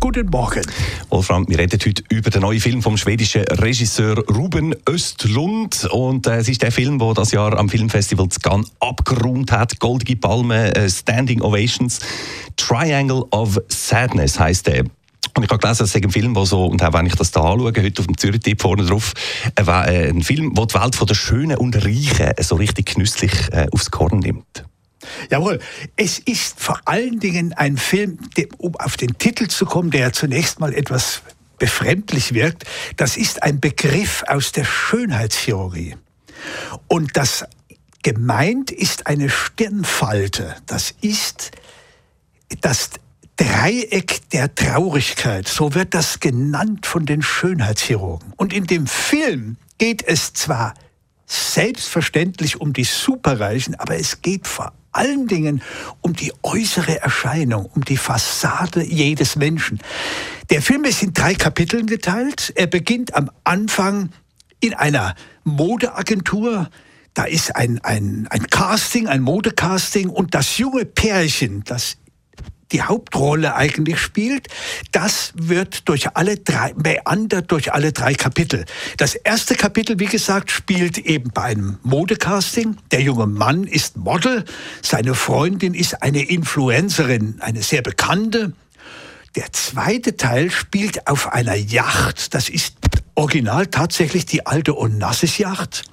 Guten Morgen. Wolfram, wir reden heute über den neuen Film vom schwedischen Regisseur Ruben Östlund. Und äh, es ist der Film, der das Jahr am Filmfestival Cannes abgeräumt hat. Goldige Palme, äh, Standing Ovations. Triangle of Sadness heißt der. Und ich habe gelesen, es ist ein Film, der so, und auch wenn ich das da anschaue, heute auf dem Zürich-Tipp vorne drauf, äh, äh, ein Film, der die Welt von der Schönen und Reichen so richtig genüsslich äh, aufs Korn nimmt. Jawohl, es ist vor allen Dingen ein Film, um auf den Titel zu kommen, der zunächst mal etwas befremdlich wirkt. Das ist ein Begriff aus der Schönheitschirurgie. Und das gemeint ist eine Stirnfalte. Das ist das Dreieck der Traurigkeit. So wird das genannt von den Schönheitschirurgen. Und in dem Film geht es zwar selbstverständlich um die Superreichen, aber es geht vor allen Dingen um die äußere Erscheinung, um die Fassade jedes Menschen. Der Film ist in drei Kapiteln geteilt. Er beginnt am Anfang in einer Modeagentur. Da ist ein, ein, ein Casting, ein Modecasting und das junge Pärchen, das die Hauptrolle eigentlich spielt, das wird durch alle drei, meandert durch alle drei Kapitel. Das erste Kapitel, wie gesagt, spielt eben bei einem Modecasting. Der junge Mann ist Model, seine Freundin ist eine Influencerin, eine sehr bekannte. Der zweite Teil spielt auf einer Yacht. Das ist original tatsächlich die alte Onassis-Yacht.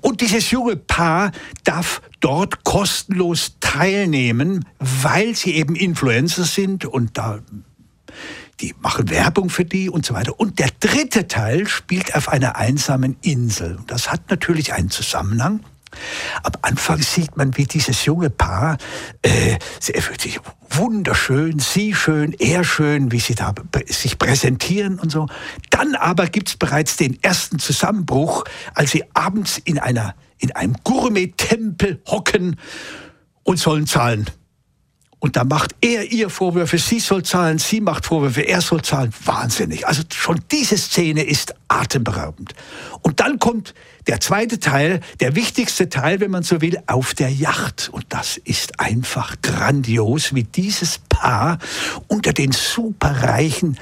Und dieses junge Paar darf dort kostenlos teilnehmen, weil sie eben Influencer sind und da die machen Werbung für die und so weiter. Und der dritte Teil spielt auf einer einsamen Insel. Das hat natürlich einen Zusammenhang. Am Anfang sieht man, wie dieses junge Paar äh, sich wunderschön, sie schön, er schön, wie sie da sich präsentieren und so. Dann aber gibt es bereits den ersten Zusammenbruch, als sie abends in, einer, in einem Gourmet-Tempel hocken und sollen zahlen. Und da macht er ihr Vorwürfe, sie soll zahlen, sie macht Vorwürfe, er soll zahlen. Wahnsinnig. Also schon diese Szene ist atemberaubend. Und dann kommt der zweite Teil, der wichtigste Teil, wenn man so will, auf der Yacht. Und das ist einfach grandios, wie dieses Paar unter den Superreichen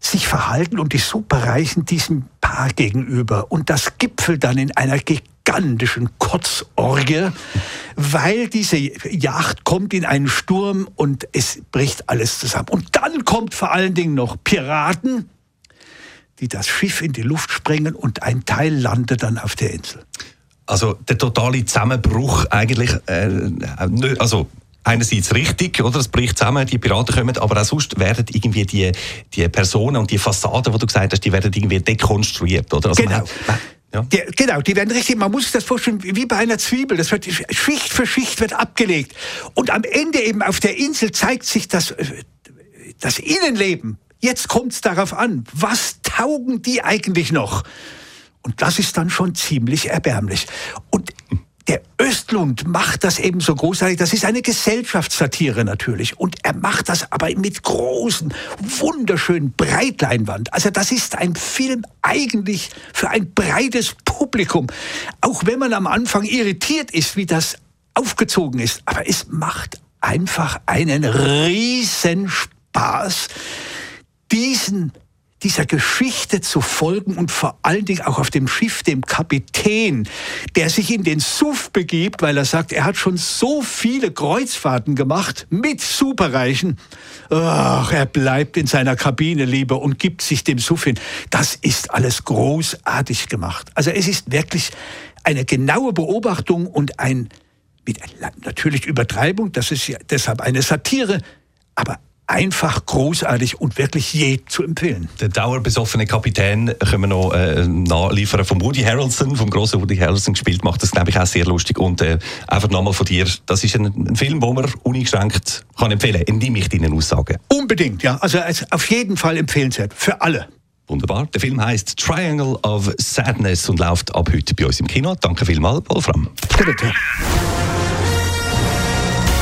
sich verhalten und die Superreichen diesem Paar gegenüber. Und das gipfelt dann in einer gigantischen Kotzorgie, weil diese Yacht kommt in einen Sturm und es bricht alles zusammen. Und dann kommt vor allen Dingen noch Piraten, die das Schiff in die Luft sprengen und ein Teil landet dann auf der Insel. Also der totale Zusammenbruch eigentlich, äh, also einerseits richtig, oder? Es bricht zusammen, die Piraten kommen, aber auch sonst werden irgendwie die, die Personen und die Fassaden, die du gesagt hast, die werden irgendwie dekonstruiert, oder? Also genau. Man, man, ja. Die, genau, die werden richtig, man muss sich das vorstellen, wie bei einer Zwiebel. Das wird Schicht für Schicht wird abgelegt. Und am Ende eben auf der Insel zeigt sich das, äh, das Innenleben. Jetzt kommt es darauf an, was taugen die eigentlich noch? Und das ist dann schon ziemlich erbärmlich. Und der Östlund macht das eben so großartig. Das ist eine Gesellschaftssatire natürlich. Und er macht das aber mit großen, wunderschönen Breitleinwand. Also das ist ein Film eigentlich für ein breites Publikum. Auch wenn man am Anfang irritiert ist, wie das aufgezogen ist. Aber es macht einfach einen riesen Spaß, diesen dieser Geschichte zu folgen und vor allen Dingen auch auf dem Schiff dem Kapitän, der sich in den Suff begibt, weil er sagt, er hat schon so viele Kreuzfahrten gemacht mit Superreichen. Ach, er bleibt in seiner Kabine lieber und gibt sich dem Suff hin. Das ist alles großartig gemacht. Also es ist wirklich eine genaue Beobachtung und ein mit natürlich Übertreibung, das ist ja deshalb eine Satire, aber einfach großartig und wirklich je zu empfehlen. Der dauerbesoffene Kapitän können wir noch äh, nachliefern von Woody Harrelson, vom großen Woody Harrelson gespielt, macht das glaube ich auch sehr lustig und äh, einfach nochmal von dir, das ist ein, ein Film, den man uneingeschränkt kann empfehlen, indem ich deine Aussagen. Unbedingt, ja, also, also auf jeden Fall empfehlenswert, für alle. Wunderbar. Der Film heißt Triangle of Sadness und läuft ab heute bei uns im Kino. Danke vielmals, Wolfram. Bitte.